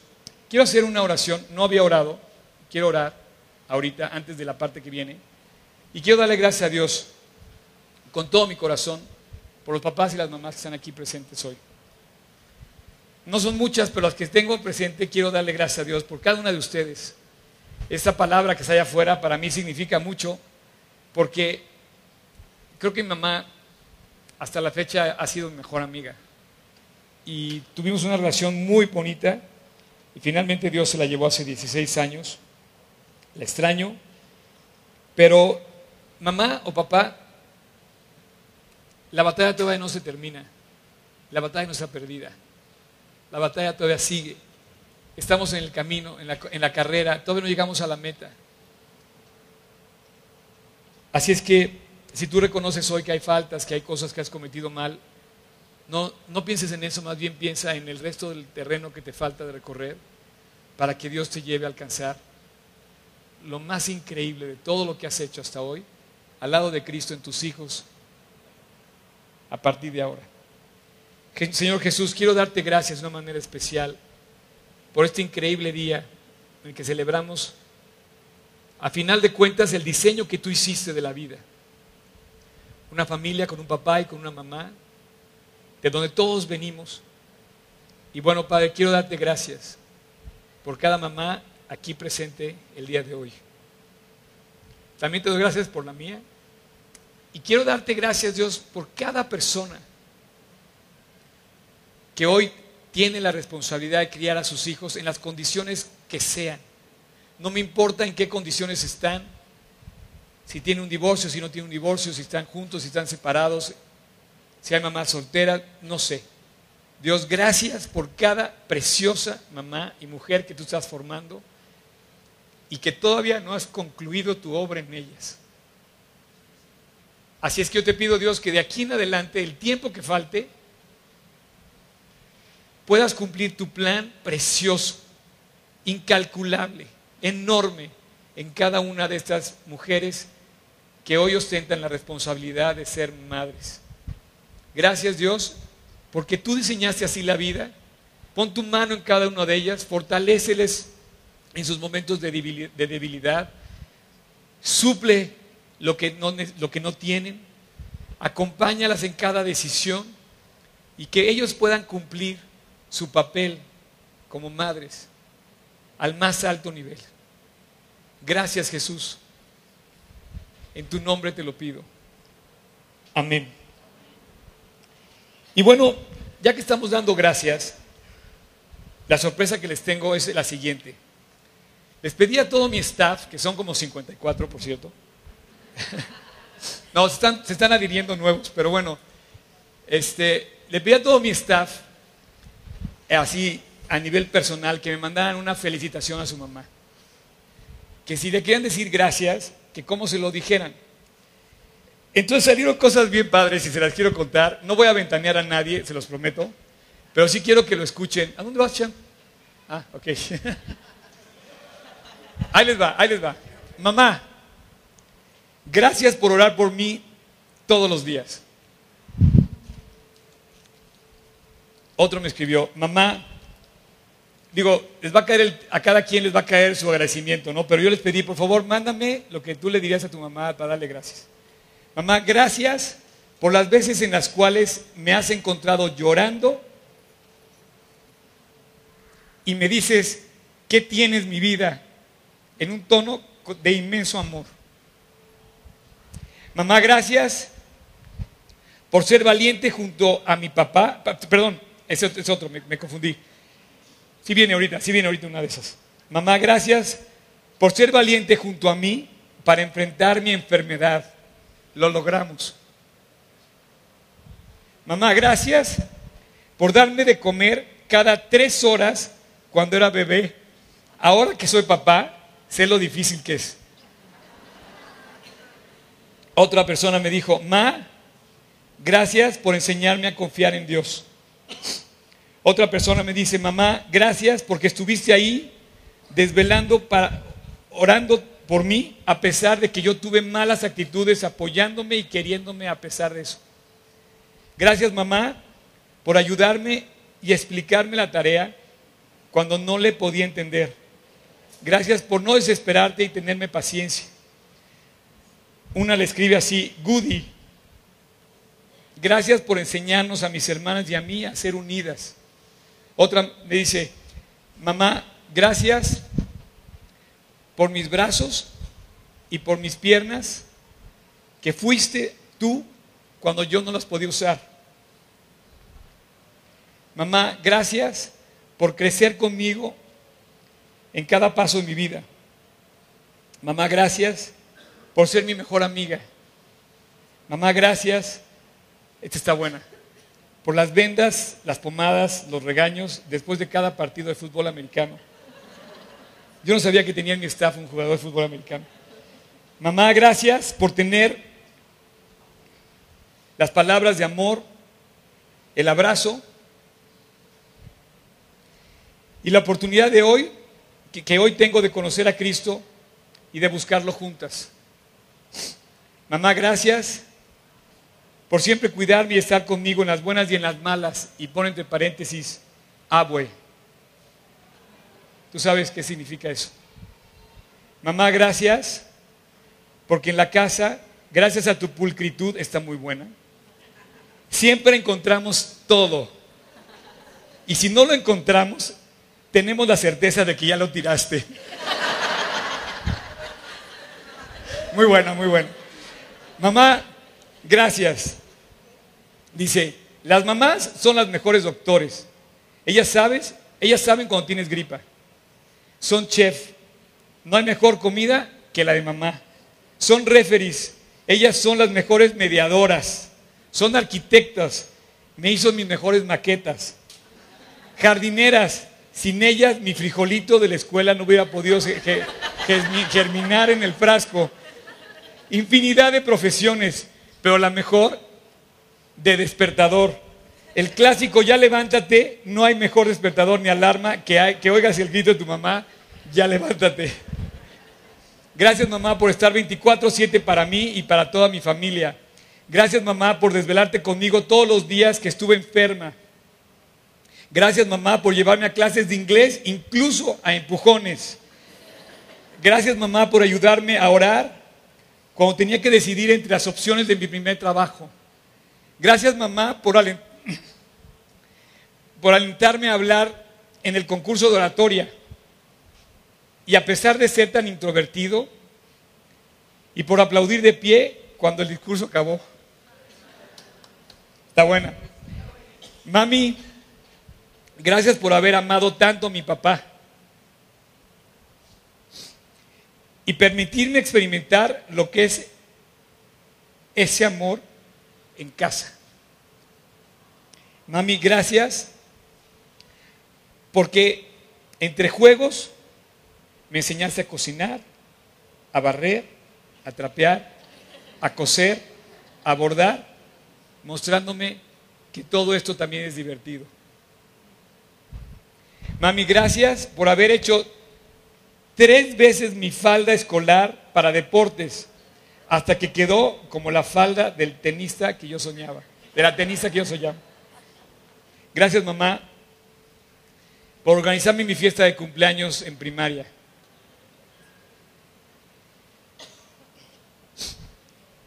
quiero hacer una oración, no había orado, quiero orar ahorita, antes de la parte que viene, y quiero darle gracias a Dios con todo mi corazón por los papás y las mamás que están aquí presentes hoy. No son muchas, pero las que tengo presente quiero darle gracias a Dios por cada una de ustedes. Esta palabra que está allá afuera para mí significa mucho porque creo que mi mamá hasta la fecha ha sido mi mejor amiga. Y tuvimos una relación muy bonita y finalmente Dios se la llevó hace 16 años. La extraño, pero mamá o papá, la batalla todavía no se termina. La batalla no está perdida. La batalla todavía sigue. Estamos en el camino, en la, carrera, todavía no llegamos a la meta. Así es que si tú reconoces hoy que hay faltas, que hay cosas que has cometido mal, no, no pienses en eso, más bien piensa en el resto del terreno que te falta de recorrer para que Dios te lleve a alcanzar lo más increíble de todo lo que has hecho hasta hoy, al lado de Cristo en tus hijos, a partir de ahora. Señor Jesús, quiero darte gracias de una manera especial por este increíble día en el que celebramos, a final de cuentas, el diseño que tú hiciste de la vida. Una familia con un papá y con una mamá, de donde todos venimos. Y bueno, Padre, quiero darte gracias por cada mamá aquí presente el día de hoy. también te doy gracias por la mía. Y quiero darte gracias, Dios, por cada persona que hoy tiene la responsabilidad de criar a sus hijos en las condiciones que sean. No me importa en qué condiciones están, si tiene un divorcio, si no tiene un divorcio, si están juntos, si están separados, si hay mamá soltera, no sé. Dios, gracias por cada preciosa mamá y mujer que tú estás formando y que todavía no has concluido tu obra en ellas. Así es que yo te pido, Dios, que de aquí en adelante, el tiempo que falte, puedas cumplir tu plan precioso, incalculable, enorme en cada una de estas mujeres que hoy ostentan la responsabilidad de ser madres. Gracias Dios, porque tú diseñaste así la vida. Pon tu mano en cada una de ellas, fortaléceles en sus momentos de debilidad, suple lo que no, lo que no tienen, acompáñalas en cada decisión y que ellos puedan cumplir su papel como madres al más alto nivel. Gracias Jesús. En tu nombre te lo pido. Amén. Y bueno, ya que estamos dando gracias, la sorpresa que les tengo es la siguiente. Les pedí a todo mi staff, que son como 54, por cierto. <laughs> no, se están, se están adhiriendo nuevos, pero bueno, este, le pedí a todo mi staff, así a nivel personal, que me mandaran una felicitación a su mamá. Que si le querían decir gracias, que cómo se lo dijeran. Entonces salieron cosas bien padres y se las quiero contar. No voy a ventanear a nadie, se los prometo, pero sí quiero que lo escuchen. ¿A dónde vas, Chan? Ah, ok. <laughs> ahí les va, ahí les va. Mamá, gracias por orar por mí todos los días. Otro me escribió, mamá, digo, les va a caer a cada quien les va a caer su agradecimiento, ¿no? Pero yo les pedí, por favor, mándame lo que tú le dirías a tu mamá para darle gracias. Mamá, gracias por las veces en las cuales me has encontrado llorando y me dices, ¿qué tienes mi vida? En un tono de inmenso amor. Mamá, gracias por ser valiente junto a mi papá. Perdón, es otro, me, confundí. Sí viene ahorita, sí viene ahorita una de esas. Mamá, gracias por ser valiente junto a mí para enfrentar mi enfermedad. Lo logramos. Mamá, gracias por darme de comer cada tres horas cuando era bebé. Ahora que soy papá, sé lo difícil que es. Otra persona me dijo, Ma, gracias por enseñarme a confiar en Dios. Otra persona me dice, mamá, gracias porque estuviste ahí desvelando para, orando por mí, a pesar de que yo tuve malas actitudes, apoyándome y queriéndome a pesar de eso. Gracias, mamá, por ayudarme y explicarme la tarea cuando no le podía entender. Gracias por no desesperarte y tenerme paciencia. Una le escribe así, Goody, gracias por enseñarnos a mis hermanas y a mí a ser unidas. Otra me dice, mamá, gracias por mis brazos y por mis piernas, que fuiste tú cuando yo no las podía usar. Mamá, gracias por crecer conmigo en cada paso de mi vida. Mamá, gracias por ser mi mejor amiga. Mamá, gracias. Esta está buena por las vendas, las pomadas, los regaños después de cada partido de fútbol americano. Yo no sabía que tenía en mi staff un jugador de fútbol americano. Mamá, gracias por tener las palabras de amor, el abrazo y la oportunidad de hoy, que, hoy tengo de conocer a Cristo y de buscarlo juntas. Mamá, gracias por siempre cuidarme y estar conmigo en las buenas y en las malas. Y pone entre paréntesis, abue. Tú sabes qué significa eso. Mamá, gracias, porque en la casa, gracias a tu pulcritud, está muy buena. Siempre encontramos todo. Y si no lo encontramos, tenemos la certeza de que ya lo tiraste. Muy buena, muy buena. Mamá, gracias. Dice, las mamás son las mejores doctores. Ellas sabes, ellas saben cuando tienes gripa. Son chef. No hay mejor comida que la de mamá. Son referees. Ellas son las mejores mediadoras. Son arquitectas. Me hizo mis mejores maquetas. Jardineras. Sin ellas mi frijolito de la escuela no hubiera podido germinar en el frasco. Infinidad de profesiones, pero la mejor de despertador. El clásico, ya levántate, no hay mejor despertador ni alarma que, que oigas el grito de tu mamá, ya levántate. Gracias mamá por estar 24/7 para mí y para toda mi familia. Gracias mamá por desvelarte conmigo todos los días que estuve enferma. Gracias mamá por llevarme a clases de inglés, incluso a empujones. Gracias mamá por ayudarme a orar cuando tenía que decidir entre las opciones de mi primer trabajo. Gracias mamá por, alentarme a hablar en el concurso de oratoria. Y a pesar de ser tan introvertido, y por aplaudir de pie cuando el discurso acabó. Está buena. Mami, gracias por haber amado tanto a mi papá y permitirme experimentar lo que es ese amor en casa. Mami, gracias porque entre juegos me enseñaste a cocinar, a barrer, a trapear, a coser, a bordar, mostrándome que todo esto también es divertido. Mami, gracias por haber hecho tres veces mi falda escolar para deportes, hasta que quedó como la falda del tenista que yo soñaba, de la tenista que yo soñaba. Gracias, mamá, por organizarme mi fiesta de cumpleaños en primaria.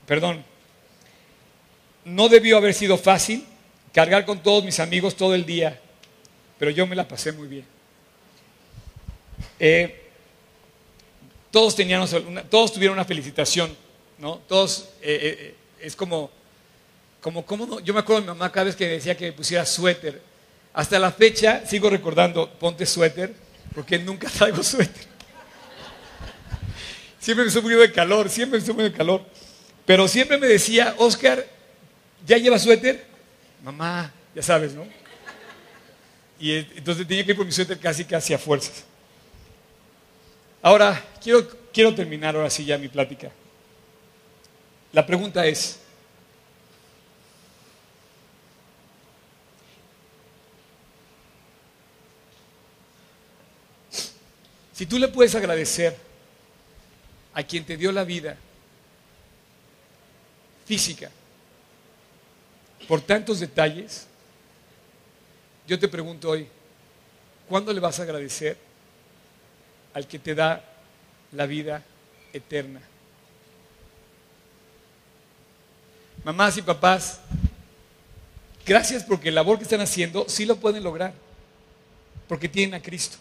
Perdón, no debió haber sido fácil cargar con todos mis amigos todo el día, pero yo me la pasé muy bien. Eh, todos, todos tuvieron una felicitación, ¿no? Todos, eh, eh, es como, como, como yo me acuerdo de mi mamá cada vez que decía que me pusiera suéter. Hasta la fecha sigo recordando, ponte suéter, porque nunca <laughs> traigo suéter. Siempre me muriendo de calor, siempre me muriendo de calor. Pero siempre me decía, Oscar, ¿ya lleva suéter? Mamá, ya sabes, ¿no? Y entonces tenía que ir por mi suéter casi, casi a fuerzas. Ahora, quiero, quiero terminar ahora sí ya mi plática. La pregunta es, si tú le puedes agradecer a quien te dio la vida física por tantos detalles, yo te pregunto hoy, ¿cuándo le vas a agradecer al que te da la vida eterna. Mamás y papás, gracias porque el labor que están haciendo sí lo pueden lograr, porque tienen a Cristo.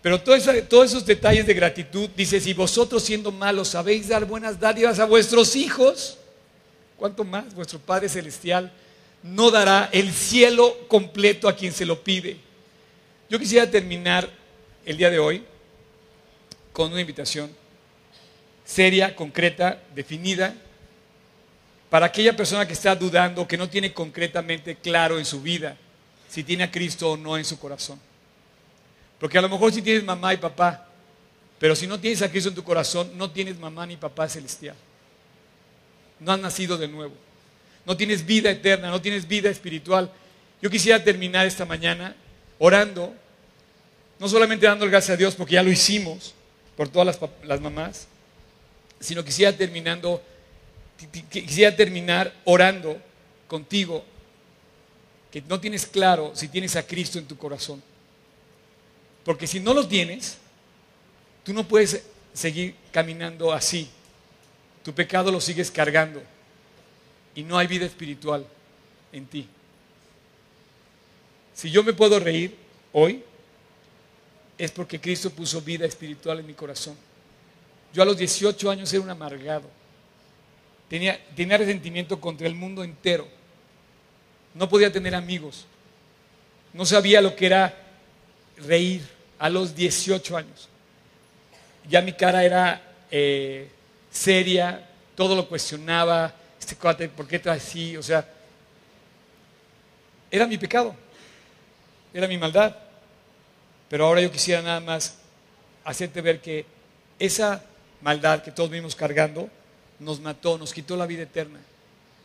Pero todos esos detalles de gratitud, dice, si vosotros siendo malos sabéis dar buenas dádivas a vuestros hijos, ¿cuánto más vuestro Padre Celestial no dará el cielo completo a quien se lo pide? Yo quisiera terminar el día de hoy con una invitación seria, concreta, definida, para aquella persona que está dudando, que no tiene concretamente claro en su vida si tiene a Cristo o no en su corazón. Porque a lo mejor si tienes mamá y papá, pero si no tienes a Cristo en tu corazón, no tienes mamá ni papá celestial. No has nacido de nuevo. No tienes vida eterna, no tienes vida espiritual. Yo quisiera terminar esta mañana orando, no solamente dando gracias a Dios porque ya lo hicimos, por todas las, mamás, sino quisiera terminando, quisiera terminar orando contigo, que no tienes claro si tienes a Cristo en tu corazón. Porque si no lo tienes, tú no puedes seguir caminando así. Tu pecado lo sigues cargando y no hay vida espiritual en ti. Si yo me puedo reír hoy, es porque Cristo puso vida espiritual en mi corazón. Yo a los 18 años era un amargado. Tenía, resentimiento contra el mundo entero. No podía tener amigos. No sabía lo que era reír a los 18 años. Ya mi cara era eh, seria, todo lo cuestionaba. Este ¿por qué trae así? O sea, era mi pecado, era mi maldad. Pero ahora yo quisiera nada más hacerte ver que esa maldad que todos vimos cargando nos mató, nos quitó la vida eterna.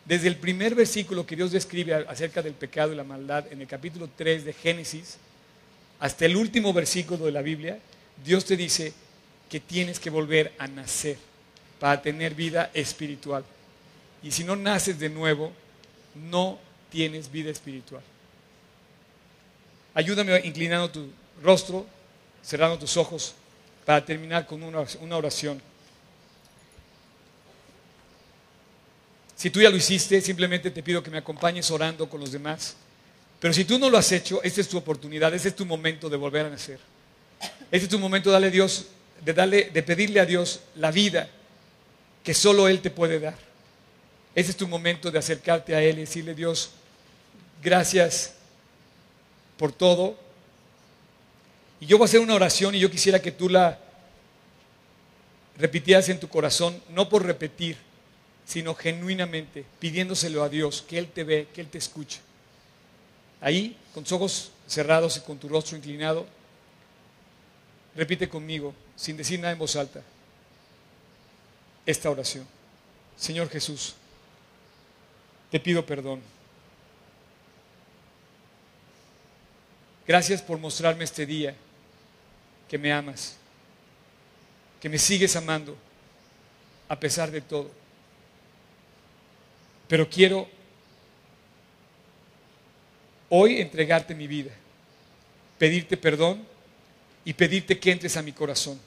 Desde el primer versículo que Dios describe acerca del pecado y la maldad en el capítulo 3 de Génesis, hasta el último versículo de la Biblia, Dios te dice que tienes que volver a nacer para tener vida espiritual. Y si no naces de nuevo, no tienes vida espiritual. Ayúdame inclinando tu rostro, cerrando tus ojos, para terminar con una oración. Si tú ya lo hiciste, simplemente te pido que me acompañes orando con los demás. Pero si tú no lo has hecho, esta es tu oportunidad, este es tu momento de volver a nacer. Este es tu momento de darle Dios, de, darle, de pedirle a Dios la vida que solo Él te puede dar. Este es tu momento de acercarte a Él y decirle, Dios, gracias por todo. Y yo voy a hacer una oración y yo quisiera que tú la repitieras en tu corazón, no por repetir, sino genuinamente pidiéndoselo a Dios, que Él te ve, que Él te escuche. Ahí, con tus ojos cerrados y con tu rostro inclinado, repite conmigo, sin decir nada en voz alta, esta oración. Señor Jesús, te pido perdón. Gracias por mostrarme este día que me amas, que me sigues amando a pesar de todo. Pero quiero hoy entregarte mi vida, pedirte perdón y pedirte que entres a mi corazón.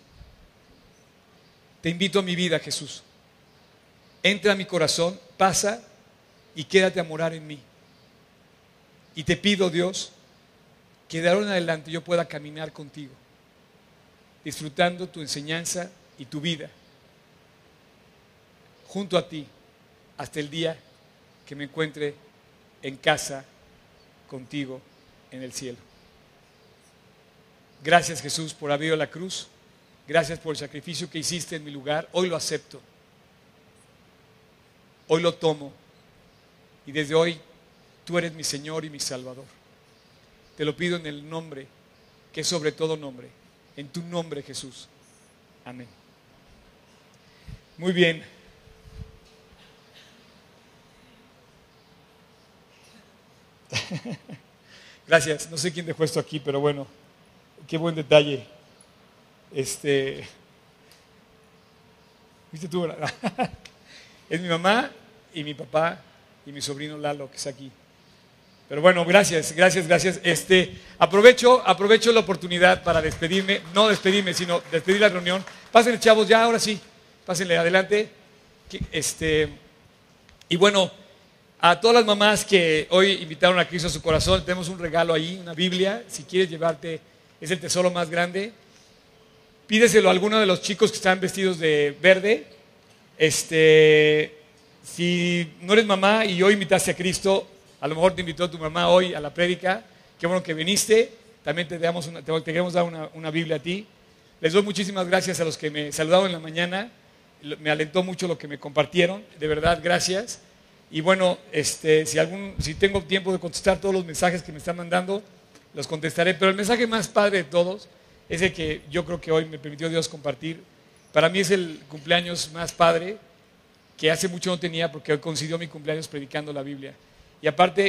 Te invito a mi vida, Jesús. Entra a mi corazón, pasa y quédate a morar en mí. Y te pido, Dios, que de ahora en adelante yo pueda caminar contigo, disfrutando tu enseñanza y tu vida, junto a ti, hasta el día que me encuentre en casa contigo en el cielo. Gracias Jesús por haber ido a la cruz. Gracias por el sacrificio que hiciste en mi lugar. Hoy lo acepto. Hoy lo tomo. Y desde hoy tú eres mi Señor y mi Salvador. Te lo pido en el nombre, que es sobre todo nombre. En tu nombre Jesús. Amén. Muy bien. <laughs> Gracias. No sé quién dejó esto aquí, pero bueno, qué buen detalle. Este. ¿Viste tú? <laughs> es mi mamá y mi papá y mi sobrino Lalo que está aquí. Pero bueno, gracias, gracias, gracias. Este, aprovecho, aprovecho la oportunidad para despedirme, no despedirme, sino despedir la reunión. Pásenle, chavos, ya, ahora sí, pásenle adelante. Este, y bueno, a todas las mamás que hoy invitaron a Cristo a su corazón, tenemos un regalo ahí, una Biblia. Si quieres llevarte, es el tesoro más grande. Pídeselo a alguno de los chicos que están vestidos de verde. Este, si no eres mamá y hoy invitaste a Cristo, a lo mejor te invitó tu mamá hoy a la prédica. Qué bueno que viniste. También te, damos una, te queremos dar una, una Biblia a ti. Les doy muchísimas gracias a los que me saludaron en la mañana. Me alentó mucho lo que me compartieron. De verdad, gracias. Y bueno, este, si, algún, si tengo tiempo de contestar todos los mensajes que me están mandando, los contestaré. Pero el mensaje más padre de todos es el que yo creo que hoy me permitió Dios compartir. Para mí es el cumpleaños más padre que hace mucho no tenía porque hoy coincidió mi cumpleaños predicando la Biblia. Y aparte